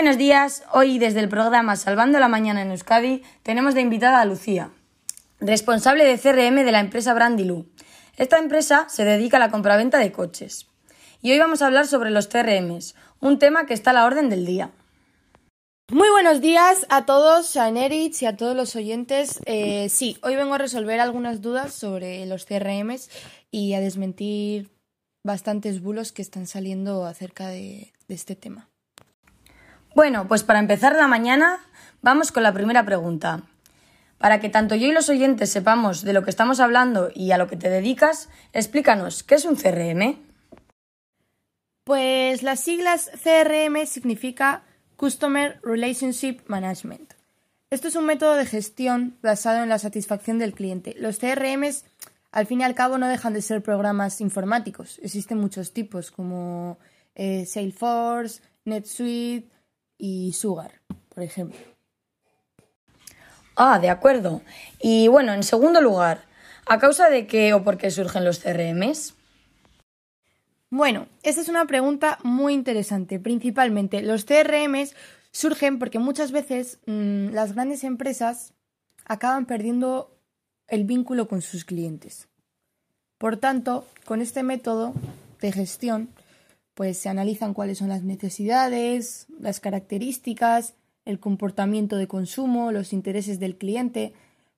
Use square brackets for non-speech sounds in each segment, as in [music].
Buenos días, hoy desde el programa Salvando la Mañana en Euskadi tenemos de invitada a Lucía, responsable de CRM de la empresa Brandilú. Esta empresa se dedica a la compraventa de coches. Y hoy vamos a hablar sobre los CRMs, un tema que está a la orden del día. Muy buenos días a todos, a y a todos los oyentes. Eh, sí, hoy vengo a resolver algunas dudas sobre los CRMs y a desmentir bastantes bulos que están saliendo acerca de este tema. Bueno, pues para empezar la mañana, vamos con la primera pregunta. Para que tanto yo y los oyentes sepamos de lo que estamos hablando y a lo que te dedicas, explícanos, ¿qué es un CRM? Pues las siglas CRM significa Customer Relationship Management. Esto es un método de gestión basado en la satisfacción del cliente. Los CRMs, al fin y al cabo, no dejan de ser programas informáticos. Existen muchos tipos, como eh, Salesforce, NetSuite y Sugar, por ejemplo. Ah, de acuerdo. Y bueno, en segundo lugar, ¿a causa de qué o por qué surgen los CRMs? Bueno, esa es una pregunta muy interesante. Principalmente, los CRMs surgen porque muchas veces mmm, las grandes empresas acaban perdiendo el vínculo con sus clientes. Por tanto, con este método de gestión, pues se analizan cuáles son las necesidades, las características, el comportamiento de consumo, los intereses del cliente,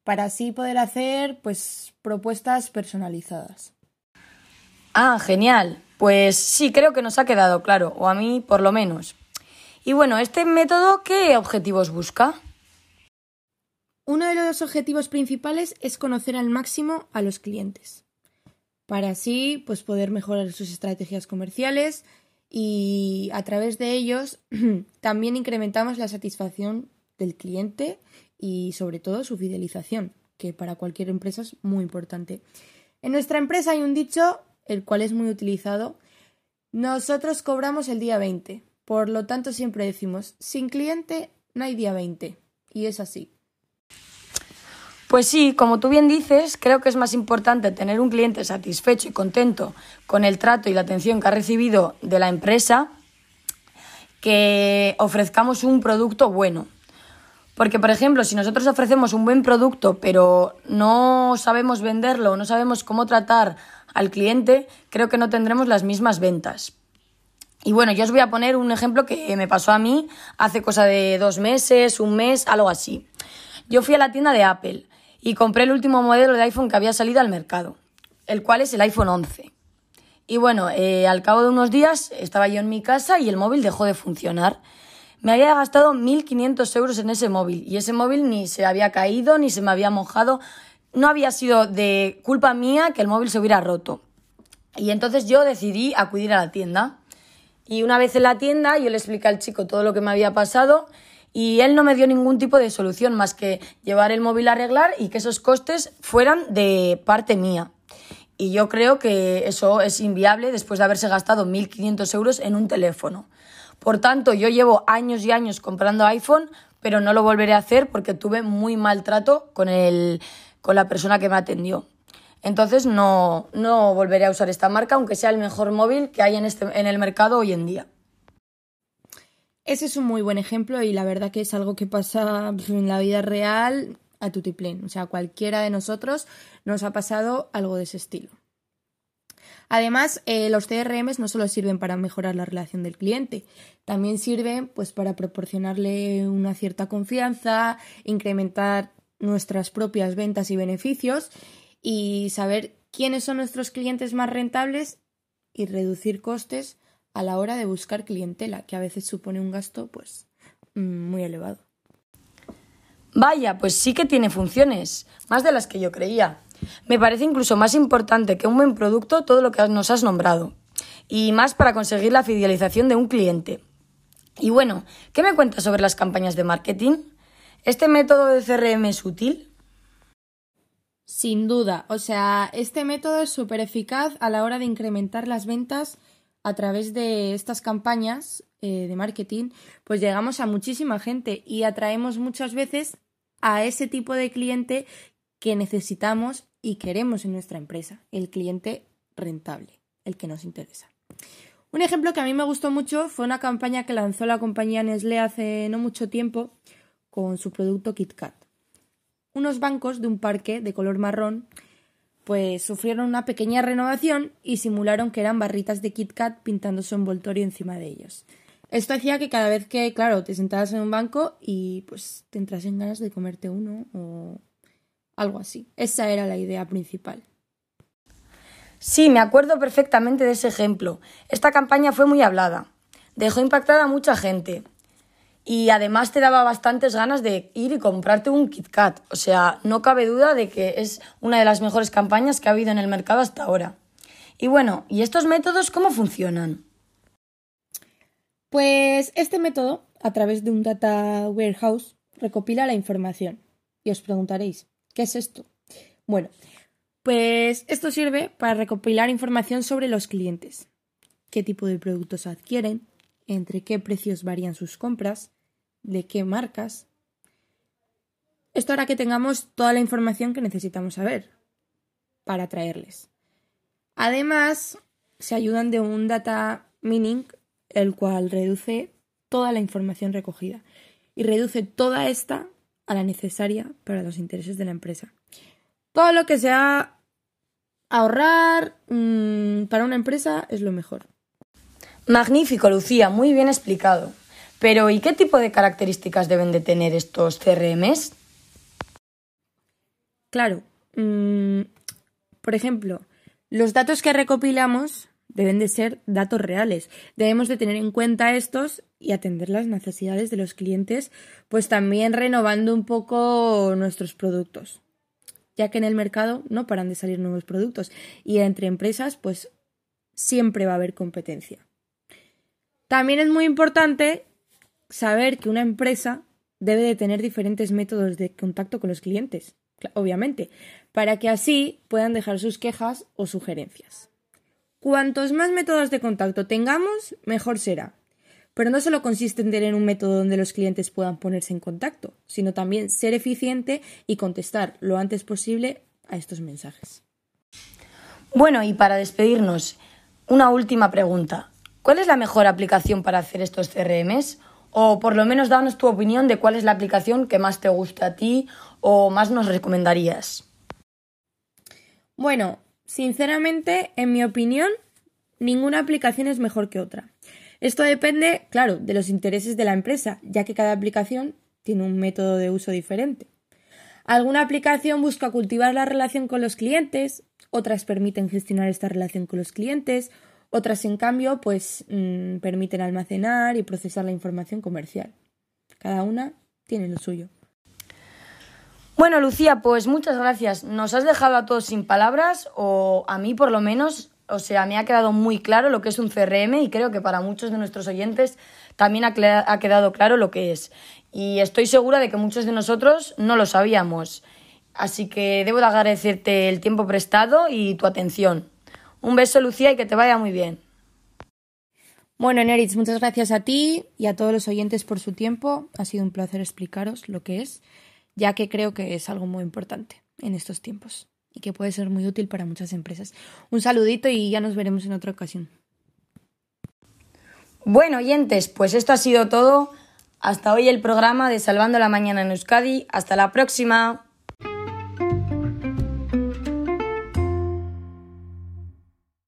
para así poder hacer pues propuestas personalizadas. Ah, genial. Pues sí, creo que nos ha quedado claro, o a mí por lo menos. Y bueno, ¿este método qué objetivos busca? Uno de los objetivos principales es conocer al máximo a los clientes, para así pues poder mejorar sus estrategias comerciales y a través de ellos [clears throat] también incrementamos la satisfacción del cliente y sobre todo su fidelización, que para cualquier empresa es muy importante. En nuestra empresa hay un dicho el cual es muy utilizado. Nosotros cobramos el día 20, por lo tanto siempre decimos, sin cliente no hay día 20, y es así. Pues sí, como tú bien dices, creo que es más importante tener un cliente satisfecho y contento con el trato y la atención que ha recibido de la empresa que ofrezcamos un producto bueno. Porque, por ejemplo, si nosotros ofrecemos un buen producto pero no sabemos venderlo, no sabemos cómo tratar al cliente, creo que no tendremos las mismas ventas. Y bueno, yo os voy a poner un ejemplo que me pasó a mí hace cosa de dos meses, un mes, algo así. Yo fui a la tienda de Apple y compré el último modelo de iPhone que había salido al mercado, el cual es el iPhone 11. Y bueno, eh, al cabo de unos días estaba yo en mi casa y el móvil dejó de funcionar. Me había gastado 1.500 euros en ese móvil y ese móvil ni se había caído ni se me había mojado no había sido de culpa mía que el móvil se hubiera roto. Y entonces yo decidí acudir a la tienda. Y una vez en la tienda yo le expliqué al chico todo lo que me había pasado y él no me dio ningún tipo de solución más que llevar el móvil a arreglar y que esos costes fueran de parte mía. Y yo creo que eso es inviable después de haberse gastado 1.500 euros en un teléfono. Por tanto, yo llevo años y años comprando iPhone, pero no lo volveré a hacer porque tuve muy mal trato con el, con la persona que me atendió. Entonces no, no volveré a usar esta marca, aunque sea el mejor móvil que hay en, este, en el mercado hoy en día. Ese es un muy buen ejemplo y la verdad que es algo que pasa en la vida real a tutiplén. O sea, cualquiera de nosotros nos ha pasado algo de ese estilo. Además, eh, los CRMs no solo sirven para mejorar la relación del cliente, también sirven pues para proporcionarle una cierta confianza, incrementar nuestras propias ventas y beneficios y saber quiénes son nuestros clientes más rentables y reducir costes a la hora de buscar clientela, que a veces supone un gasto pues mm, muy elevado. Vaya, pues sí que tiene funciones, más de las que yo creía. Me parece incluso más importante que un buen producto todo lo que nos has nombrado, y más para conseguir la fidelización de un cliente. Y bueno, ¿qué me cuentas sobre las campañas de marketing? ¿Este método de CRM es útil? Sin duda, o sea, este método es súper eficaz a la hora de incrementar las ventas a través de estas campañas eh, de marketing, pues llegamos a muchísima gente y atraemos muchas veces a ese tipo de cliente que necesitamos y queremos en nuestra empresa, el cliente rentable, el que nos interesa. Un ejemplo que a mí me gustó mucho fue una campaña que lanzó la compañía Nestlé hace no mucho tiempo con su producto KitKat. Unos bancos de un parque de color marrón pues sufrieron una pequeña renovación y simularon que eran barritas de KitKat pintando su envoltorio encima de ellos. Esto hacía que cada vez que, claro, te sentabas en un banco y pues te entrasen ganas de comerte uno o algo así. Esa era la idea principal. Sí, me acuerdo perfectamente de ese ejemplo. Esta campaña fue muy hablada. Dejó impactada a mucha gente y además te daba bastantes ganas de ir y comprarte un Kit Kat. O sea, no cabe duda de que es una de las mejores campañas que ha habido en el mercado hasta ahora. Y bueno, ¿y estos métodos cómo funcionan? Pues este método, a través de un data warehouse, recopila la información. Y os preguntaréis, ¿qué es esto? Bueno, pues esto sirve para recopilar información sobre los clientes, qué tipo de productos adquieren, entre qué precios varían sus compras, de qué marcas. Esto hará que tengamos toda la información que necesitamos saber para traerles. Además, se ayudan de un data mining, el cual reduce toda la información recogida y reduce toda esta a la necesaria para los intereses de la empresa. Todo lo que sea ahorrar mm, para una empresa es lo mejor. Magnífico, Lucía, muy bien explicado. Pero ¿y qué tipo de características deben de tener estos CRMs? Claro. Mm, por ejemplo, los datos que recopilamos deben de ser datos reales. Debemos de tener en cuenta estos y atender las necesidades de los clientes, pues también renovando un poco nuestros productos, ya que en el mercado no paran de salir nuevos productos y entre empresas pues siempre va a haber competencia. También es muy importante saber que una empresa debe de tener diferentes métodos de contacto con los clientes, obviamente, para que así puedan dejar sus quejas o sugerencias. Cuantos más métodos de contacto tengamos, mejor será. Pero no solo consiste en tener un método donde los clientes puedan ponerse en contacto, sino también ser eficiente y contestar lo antes posible a estos mensajes. Bueno, y para despedirnos, una última pregunta. ¿Cuál es la mejor aplicación para hacer estos CRMs? O por lo menos danos tu opinión de cuál es la aplicación que más te gusta a ti o más nos recomendarías. Bueno, sinceramente, en mi opinión, ninguna aplicación es mejor que otra. Esto depende, claro, de los intereses de la empresa, ya que cada aplicación tiene un método de uso diferente. Alguna aplicación busca cultivar la relación con los clientes, otras permiten gestionar esta relación con los clientes, otras, en cambio, pues mm, permiten almacenar y procesar la información comercial. Cada una tiene lo suyo. Bueno, Lucía, pues muchas gracias. Nos has dejado a todos sin palabras, o a mí por lo menos, o sea, me ha quedado muy claro lo que es un CRM y creo que para muchos de nuestros oyentes también ha, ha quedado claro lo que es. Y estoy segura de que muchos de nosotros no lo sabíamos. Así que debo de agradecerte el tiempo prestado y tu atención. Un beso, Lucía, y que te vaya muy bien. Bueno, Neritz, muchas gracias a ti y a todos los oyentes por su tiempo. Ha sido un placer explicaros lo que es, ya que creo que es algo muy importante en estos tiempos y que puede ser muy útil para muchas empresas. Un saludito y ya nos veremos en otra ocasión. Bueno, oyentes, pues esto ha sido todo. Hasta hoy el programa de Salvando la Mañana en Euskadi. Hasta la próxima.